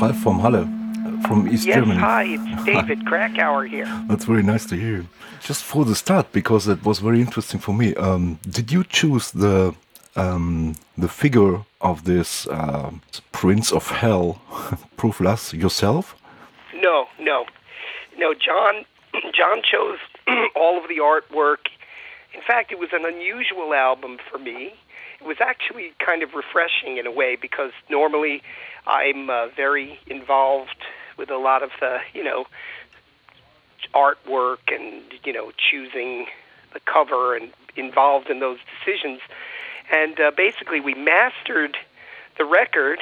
Ralf from Halle, from East yes, Germany. hi, it's David Krakauer here. That's very nice to hear. Just for the start, because it was very interesting for me. Um, did you choose the um, the figure of this uh, Prince of Hell, Pruflas, yourself? No, no, no. John, John chose all of the artwork. In fact, it was an unusual album for me. It was actually kind of refreshing in a way because normally I'm uh, very involved with a lot of the, you know, artwork and you know choosing the cover and involved in those decisions. And uh, basically, we mastered the record.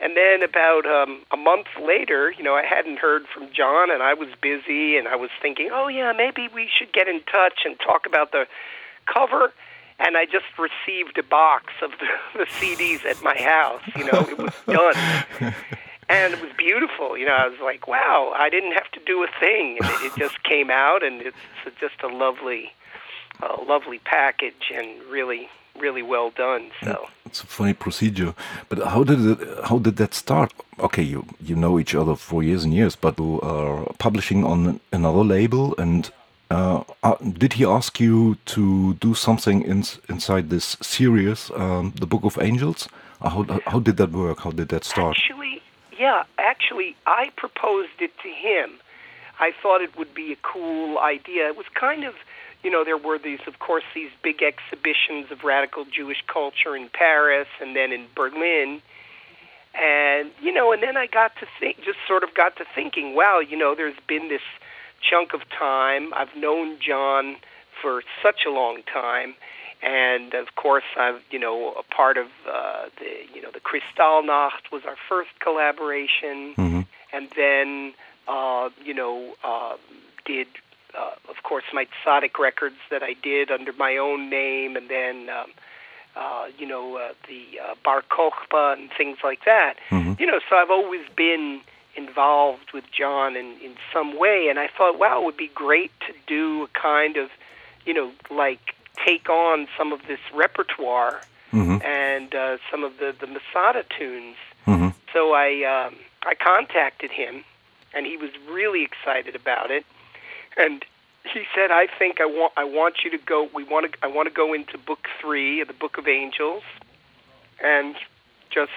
And then about um, a month later, you know, I hadn't heard from John, and I was busy, and I was thinking, oh yeah, maybe we should get in touch and talk about the cover and I just received a box of the, the CDs at my house. You know, it was done. and it was beautiful. You know, I was like, wow, I didn't have to do a thing. And it, it just came out, and it's just a lovely, uh, lovely package and really, really well done. So it's a funny procedure. But how did it? How did that start? Okay, you you know each other for years and years, but you are publishing on another label and uh, uh, did he ask you to do something in, inside this series, um, the Book of Angels? Uh, how, how did that work? How did that start? Actually, yeah, actually, I proposed it to him. I thought it would be a cool idea. It was kind of, you know, there were these, of course, these big exhibitions of radical Jewish culture in Paris and then in Berlin. And, you know, and then I got to think, just sort of got to thinking, wow, you know, there's been this chunk of time. I've known John for such a long time, and of course, I've you know a part of uh, the you know the Kristallnacht was our first collaboration, mm-hmm. and then uh, you know uh, did uh, of course my Tzadik records that I did under my own name, and then. Um, uh, you know, uh, the uh, Bar Kokhba and things like that. Mm-hmm. You know, so I've always been involved with John in, in some way. And I thought, wow, it would be great to do a kind of, you know, like take on some of this repertoire mm-hmm. and uh, some of the, the Masada tunes. Mm-hmm. So I, um, I contacted him, and he was really excited about it. And he said, "I think I want I want you to go. We want to I want to go into book three of the Book of Angels, and just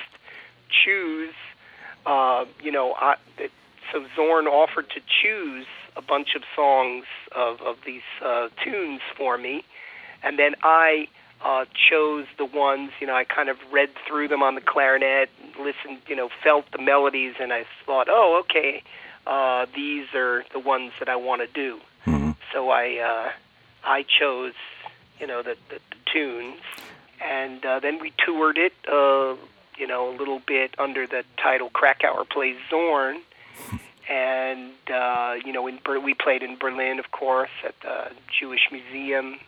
choose uh, you know, I, it, so Zorn offered to choose a bunch of songs of, of these uh, tunes for me, and then I uh, chose the ones, you know, I kind of read through them on the clarinet, listened, you know, felt the melodies, and I thought, oh, okay, uh, these are the ones that I want to do. Mm-hmm. So I uh, I chose, you know, the, the, the tunes, and uh, then we toured it. Uh, you know, a little bit under the title Krakauer Plays Zorn. and, uh, you know, in we played in Berlin, of course, at the Jewish Museum.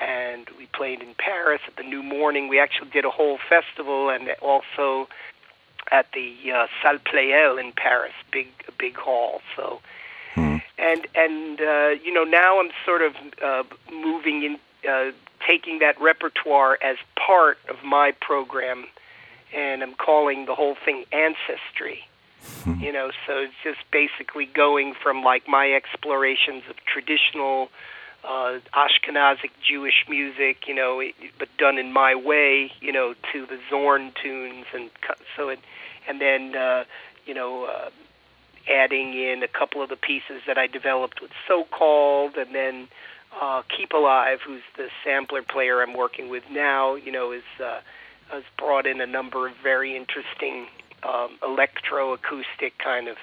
And we played in Paris at the New Morning. We actually did a whole festival and also at the uh, Salle Pleyel in Paris, big a big hall. So, mm. and and uh, you know now I'm sort of uh, moving in, uh, taking that repertoire as part of my program and I'm calling the whole thing ancestry. Hmm. You know, so it's just basically going from like my explorations of traditional uh, Ashkenazic Jewish music, you know, it, but done in my way, you know, to the Zorn tunes, and so it, and then uh, you know, uh, adding in a couple of the pieces that I developed with So Called, and then uh, Keep Alive, who's the sampler player I'm working with now, you know, is. Uh, has brought in a number of very interesting um, electroacoustic kind of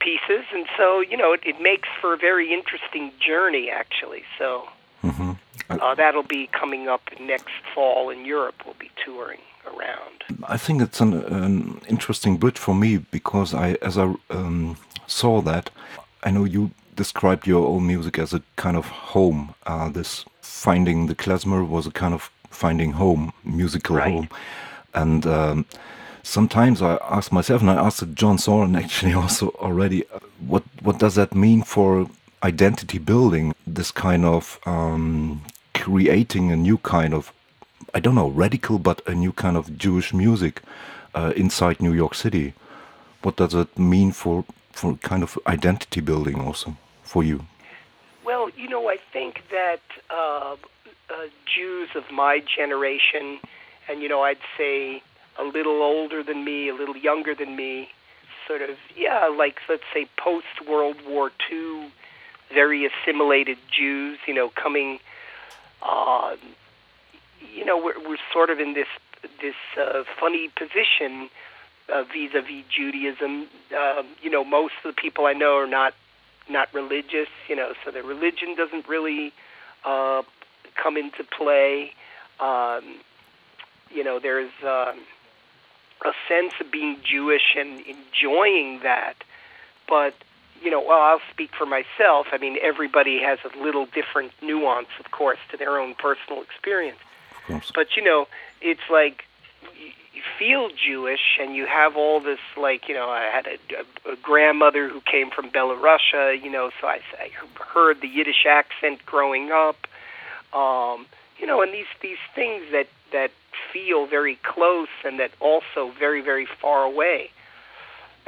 pieces, and so you know it, it makes for a very interesting journey actually. So mm-hmm. uh, that'll be coming up next fall in Europe. We'll be touring around. I think it's an, an interesting bridge for me because I, as I um, saw that, I know you described your own music as a kind of home. Uh, this finding the klezmer was a kind of finding home, musical right. home. And um, sometimes I ask myself, and I asked John Zorn actually also already, uh, what what does that mean for identity building? This kind of um, creating a new kind of, I don't know, radical, but a new kind of Jewish music. uh, inside New York City. What does it mean for for kind of identity building also for you? Well, you know, I think that uh, uh, Jews of my generation, and you know, I'd say a little older than me, a little younger than me, sort of, yeah, like let's say post World War II, very assimilated Jews, you know, coming, uh, you know, we're, we're sort of in this this uh, funny position uh, vis-a-vis Judaism. Uh, you know, most of the people I know are not not religious. You know, so their religion doesn't really uh, come into play. Um, you know, there's um, a sense of being Jewish and enjoying that, but you know, well, I'll speak for myself. I mean, everybody has a little different nuance, of course, to their own personal experience. But you know, it's like you feel Jewish and you have all this like you know I had a, a, a grandmother who came from Belarusia you know so I, I heard the Yiddish accent growing up um, you know and these these things that that feel very close and that also very very far away.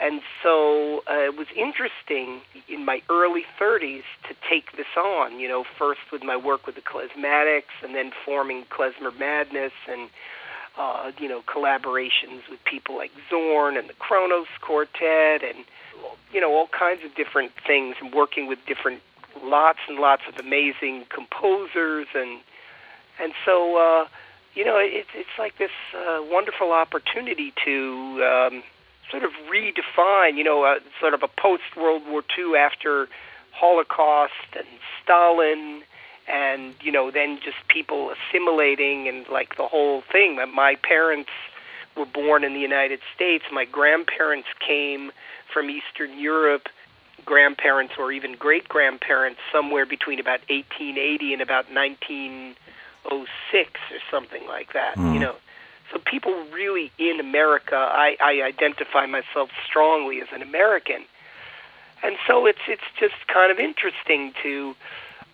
And so uh, it was interesting in my early 30s to take this on you know first with my work with the klezmatics and then forming klezmer madness and uh, you know, collaborations with people like Zorn and the Kronos Quartet and, you know, all kinds of different things and working with different, lots and lots of amazing composers and, and so, uh, you know, it's it's like this uh, wonderful opportunity to um, sort of redefine, you know, uh, sort of a post World War II after Holocaust and Stalin and you know then just people assimilating and like the whole thing. My parents were born in the United States. My grandparents came from Eastern Europe grandparents or even great grandparents somewhere between about 1880 and about 1906 or something like that mm. you know so people really in America I, I identify myself strongly as an American and so it's it's just kind of interesting to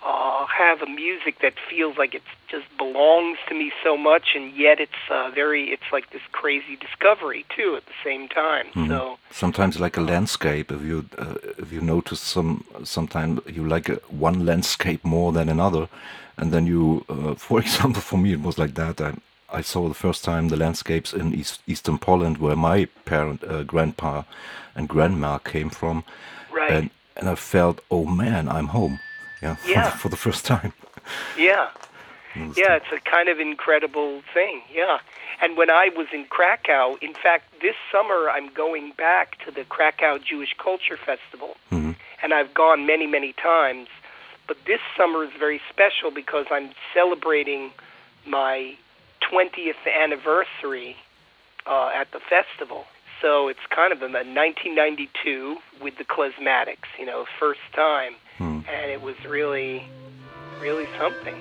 uh, have a music that feels like it just belongs to me so much, and yet it's uh, very it's like this crazy discovery too at the same time. Mm. So sometimes like a landscape. If you uh, if you notice some sometimes you like a, one landscape more than another, and then you, uh, for example, for me it was like that. I I saw the first time the landscapes in East, eastern Poland where my parent, uh, grandpa, and grandma came from, right. and and I felt, oh man, I'm home yeah, yeah. For, the first time. Yeah. Yeah, it's a kind of incredible thing. Yeah. And when I was in Krakow, in fact, this summer I'm going back to the Krakow Jewish Culture Festival. Mm-hmm. And I've gone many, many times. But this summer is very special because I'm celebrating my 20th anniversary uh, at the festival. So it's kind of a 1992 with the Klezmatics, you know, first time. Hmm. And it was really, really something.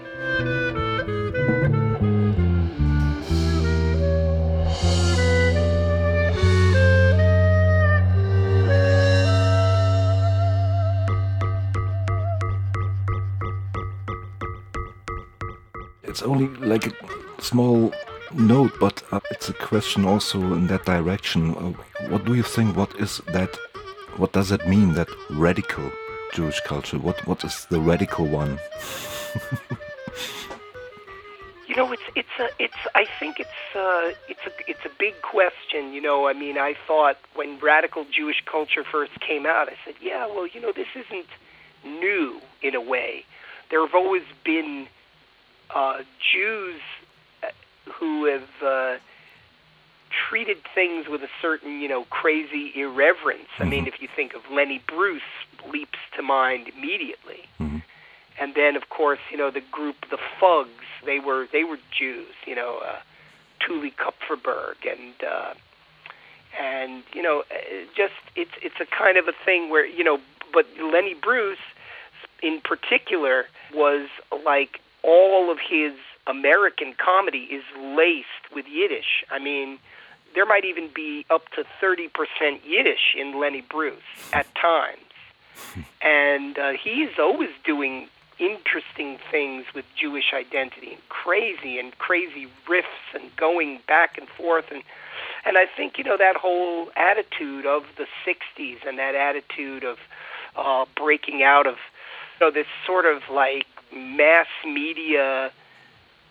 It's only like a small note, but uh, it's a question also in that direction. Uh, what do you think? What is that? What does it mean? That radical Jewish culture? What what is the radical one? you know, it's it's a it's. I think it's uh, it's a it's a big question. You know, I mean, I thought when radical Jewish culture first came out, I said, yeah, well, you know, this isn't new in a way. There have always been uh, Jews uh, who have. Uh, treated things with a certain, you know, crazy irreverence. Mm-hmm. I mean, mm-hmm. if you think of Lenny Bruce, leaps to mind immediately. Mm-hmm. And then, of course, you know, the group, the Fugs, they were they were Jews, you know, uh, Tuli Kupferberg, and uh, and you know, uh, just it's it's a kind of a thing where you know, but Lenny Bruce, in particular, was like all of his American comedy is laced with Yiddish. I mean, there might even be up to 30% Yiddish in Lenny Bruce at times. and uh, he's always doing interesting things with Jewish identity and crazy and crazy riffs and going back and forth and And I think you know that whole attitude of the '60s and that attitude of uh, breaking out of you know this sort of like mass media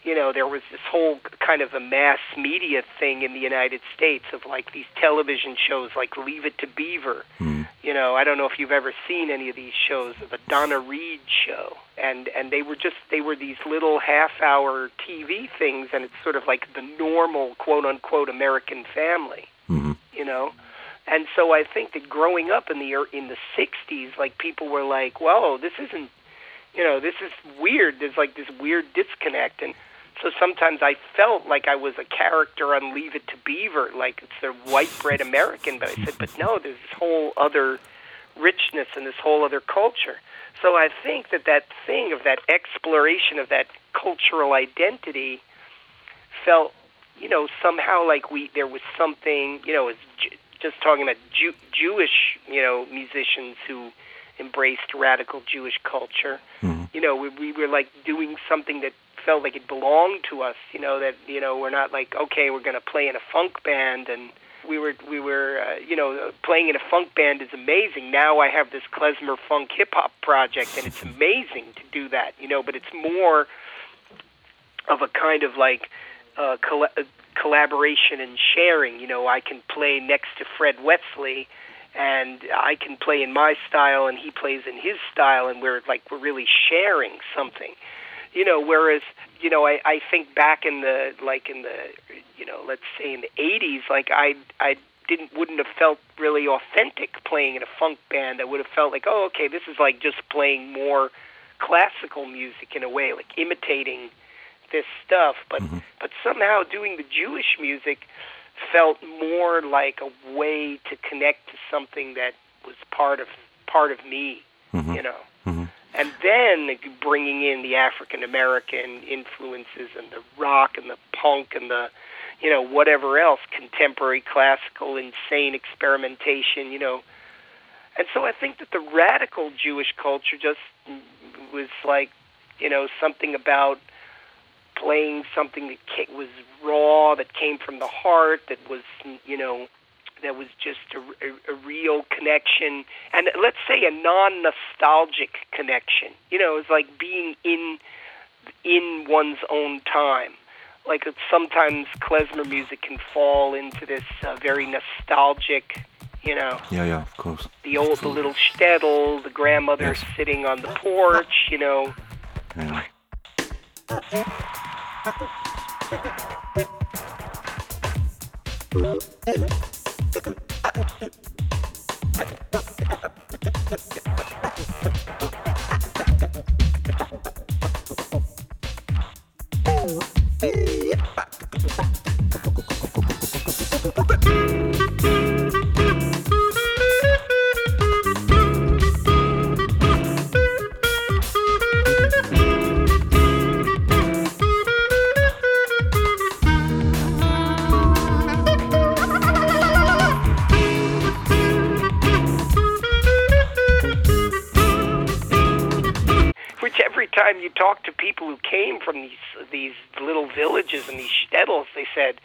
you know, there was this whole kind of a mass media thing in the United States of like these television shows like Leave It to Beaver. Mm. You know, I don't know if you've ever seen any of these shows, the Donna Reed show. And and they were just they were these little half-hour TV things and it's sort of like the normal quote unquote American family. Mm-hmm. You know? And so I think that growing up in the in the 60s like people were like, "Well, this isn't you know, this is weird. There's like this weird disconnect and so sometimes I felt like I was a character on Leave It to Beaver, like it's the white bread American. But I said, but no, there's this whole other richness and this whole other culture. So I think that that thing of that exploration of that cultural identity felt, you know, somehow like we there was something, you know, as just talking about Jew, Jewish, you know, musicians who embraced radical Jewish culture. Mm-hmm. You know, we, we were like doing something that felt like it belonged to us. You know that you know we're not like okay, we're going to play in a funk band and we were we were uh, you know playing in a funk band is amazing. Now I have this klezmer funk hip hop project and it's amazing to do that. You know, but it's more of a kind of like uh, coll- uh, collaboration and sharing. You know, I can play next to Fred Wesley and I can play in my style and he plays in his style and we're like we're really sharing something you know whereas you know I I think back in the like in the you know let's say in the 80s like I I didn't wouldn't have felt really authentic playing in a funk band I would have felt like oh okay this is like just playing more classical music in a way like imitating this stuff but mm-hmm. but somehow doing the Jewish music felt more like a way to connect to something that was part of part of me mm-hmm. you know and then bringing in the African American influences and the rock and the punk and the you know whatever else contemporary classical insane experimentation you know. And so I think that the radical Jewish culture just was like you know something about playing something that was raw that came from the heart that was you know that was just a, a, a real connection, and let's say a non-nostalgic connection. You know, it's like being in in one's own time. Like sometimes klezmer music can fall into this uh, very nostalgic, you know. Yeah, yeah, of course. The old, the little shtetl, the grandmother yes. sitting on the porch, you know. Yeah. Ha ha ha! From these these little villages and these shtetls, they said,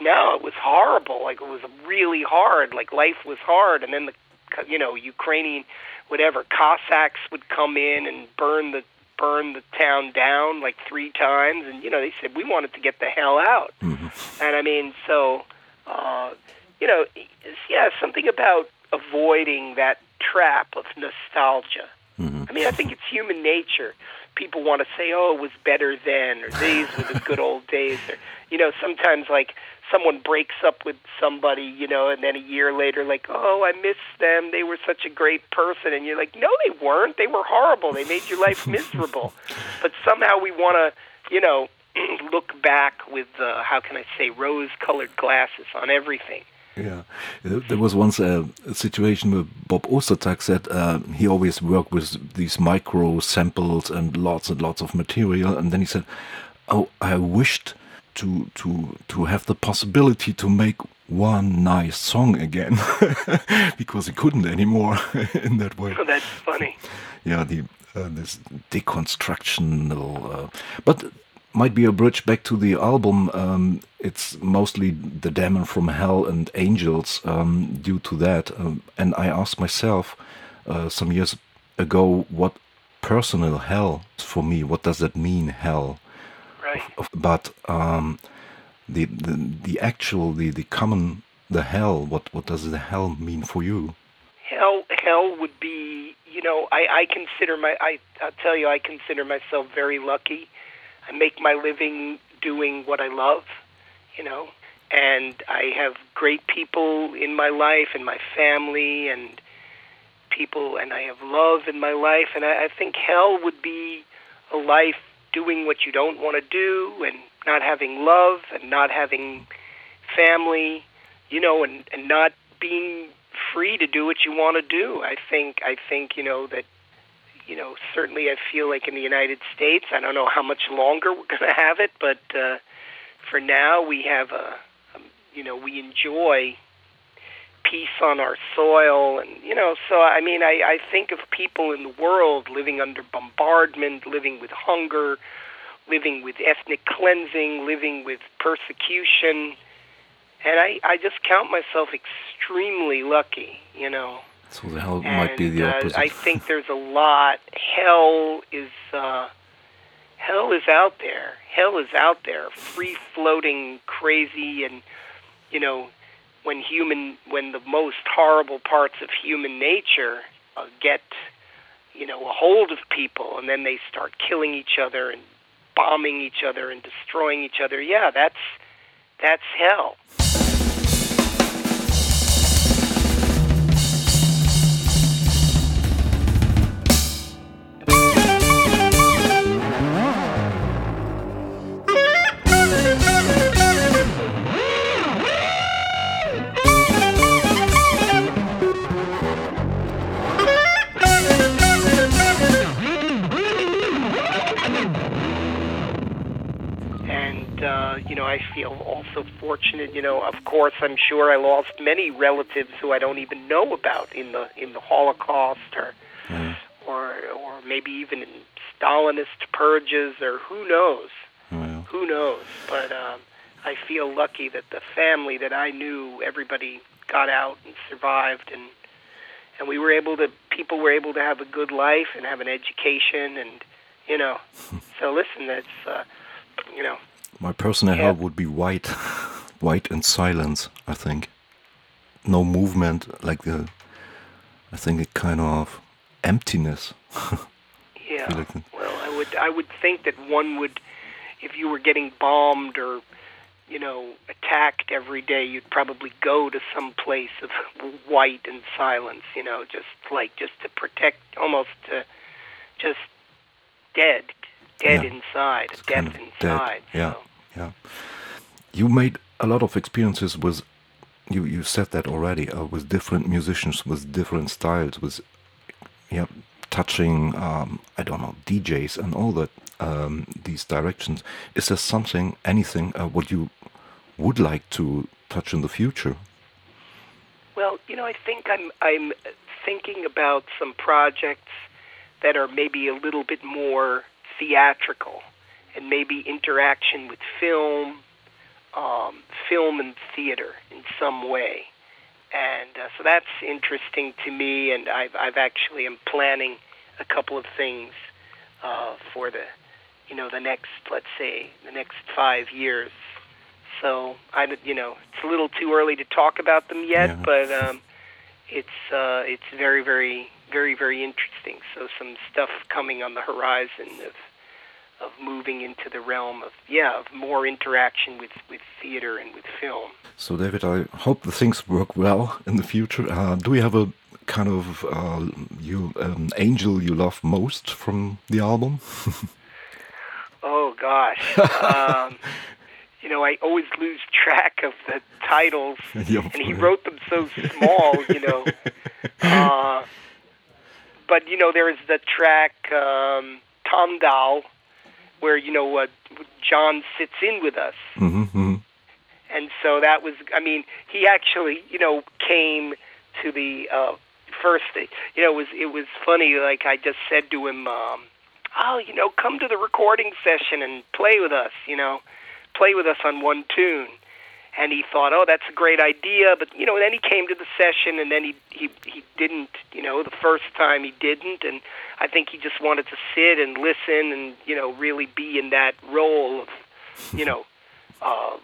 no, it was horrible. Like it was really hard. Like life was hard, and then the you know Ukrainian whatever Cossacks would come in and burn the burn the town down like three times, and you know they said we wanted to get the hell out. Mm-hmm. And I mean, so uh, you know, yeah, something about avoiding that trap of nostalgia. Mm-hmm. I mean, I think it's human nature people want to say, "Oh, it was better then," or "These were the good old days," or you know, sometimes like someone breaks up with somebody, you know, and then a year later, like, "Oh, I miss them. They were such a great person," and you're like, "No, they weren't. They were horrible. They made your life miserable." but somehow we want to, you know, look back with uh, how can I say rose-colored glasses on everything. Yeah, there was once a, a situation where Bob Ostertag said uh, he always worked with these micro samples and lots and lots of material, and then he said, "Oh, I wished to to to have the possibility to make one nice song again because he couldn't anymore in that way." Oh, that's funny. Yeah, the uh, this deconstructional, uh, but might be a bridge back to the album. Um, it's mostly the demon from hell and angels um, due to that. Um, and I asked myself uh, some years ago what personal hell for me. What does that mean, hell? Right. But um, the, the the actual the the common the hell. What what does the hell mean for you? Hell hell would be you know I I consider my I I'll tell you I consider myself very lucky. I make my living doing what I love, you know, and I have great people in my life and my family and people and I have love in my life and I, I think hell would be a life doing what you don't want to do and not having love and not having family, you know, and, and not being free to do what you want to do. I think I think, you know, that you know, certainly I feel like in the United States, I don't know how much longer we're going to have it, but uh, for now we have a, a you know, we enjoy peace on our soil and you know so i mean i i think of people in the world living under bombardment living with hunger living with ethnic cleansing living with persecution and i i just count myself extremely lucky you know so the hell and, might be the opposite uh, i think there's a lot. Hell is uh hell is out there. Hell is out there. Free floating crazy and you know when human when the most horrible parts of human nature uh, get you know a hold of people and then they start killing each other and bombing each other and destroying each other. Yeah that's that's hell I feel also fortunate. You know, of course, I'm sure I lost many relatives who I don't even know about in the in the Holocaust or mm. or or maybe even in Stalinist purges or who knows, mm. who knows. But um, I feel lucky that the family that I knew, everybody got out and survived, and and we were able to people were able to have a good life and have an education and you know. so listen, that's uh, you know my personal yeah. would be white, white and silence. I think no movement, like the. I think a kind of emptiness. yeah. Like well, I would I would think that one would, if you were getting bombed or, you know, attacked every day, you'd probably go to some place of white and silence. You know, just like just to protect, almost to, just dead, dead yeah. inside, death inside. Dead. So. Yeah. You made a lot of experiences with, you, you said that already, uh, with different musicians, with different styles, with, yeah, touching, um, I don't know, DJs and all that, um, these directions. Is there something, anything, uh, what you would like to touch in the future? Well, you know, I think I'm I'm thinking about some projects that are maybe a little bit more theatrical and maybe interaction with film, um, film and theater in some way. And uh, so that's interesting to me, and I've, I've actually am planning a couple of things uh, for the, you know, the next, let's say, the next five years. So I, you know, it's a little too early to talk about them yet, yeah. but um, it's uh, it's very, very, very, very interesting. So some stuff coming on the horizon of of moving into the realm of yeah of more interaction with with theater and with film. So David, I hope the things work well in the future. Uh, do we have a kind of uh, you um, angel you love most from the album? oh gosh. um, you know, I always lose track of the titles, and he wrote them so small, you know. Uh, but you know, there is the track um, Tamdal, where you know uh, John sits in with us. Mm-hmm, mm-hmm. And so that was, I mean, he actually, you know, came to the uh, first. You know, it was it was funny. Like I just said to him, um, oh, you know, come to the recording session and play with us, you know, play with us on one tune. And he thought, oh, that's a great idea, but you know, then he came to the session, and then he he he didn't, you know, the first time he didn't, and I think he just wanted to sit and listen, and you know, really be in that role of, you know, uh,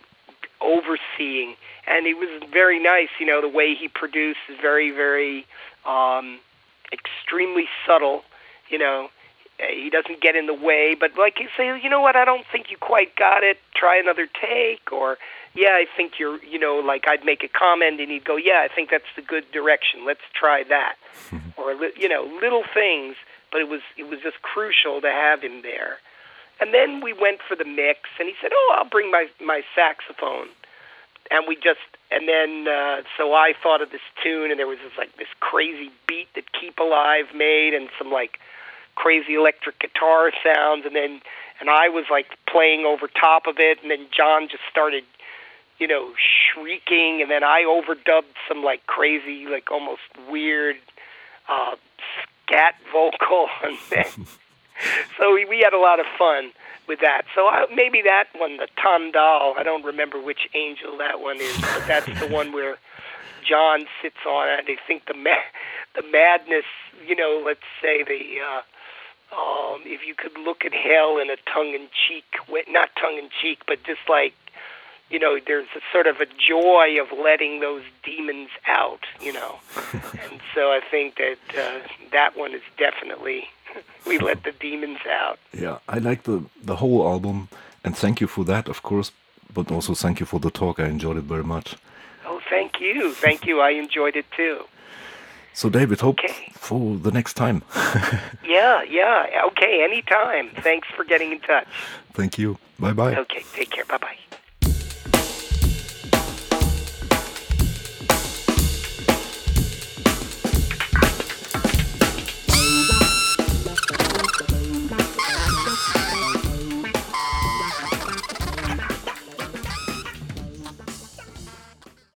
overseeing. And he was very nice, you know, the way he produced is very, very um, extremely subtle, you know he doesn't get in the way, but like you say, you know what, I don't think you quite got it. Try another take, or yeah, I think you're, you know, like I'd make a comment and he'd go, yeah, I think that's the good direction. Let's try that, or you know, little things. But it was it was just crucial to have him there. And then we went for the mix, and he said, oh, I'll bring my my saxophone, and we just and then uh, so I thought of this tune, and there was this like this crazy beat that Keep Alive made, and some like crazy electric guitar sounds and then and I was like playing over top of it and then John just started you know shrieking and then I overdubbed some like crazy like almost weird uh scat vocal and then so we, we had a lot of fun with that. So I, maybe that one, the Tandal, I don't remember which angel that one is, but that's the one where John sits on it. I think the ma- the madness, you know, let's say the uh, um, if you could look at hell in a tongue-in-cheek way, not tongue-in-cheek, but just like, you know, there's a sort of a joy of letting those demons out, you know. and so I think that uh, that one is definitely we let the demons out. Yeah, I like the the whole album, and thank you for that, of course. But also thank you for the talk. I enjoyed it very much. Oh, thank you, thank you. I enjoyed it too. So, David, hope okay. for the next time. yeah, yeah. Okay, anytime. Thanks for getting in touch. Thank you. Bye bye. Okay, take care. Bye bye.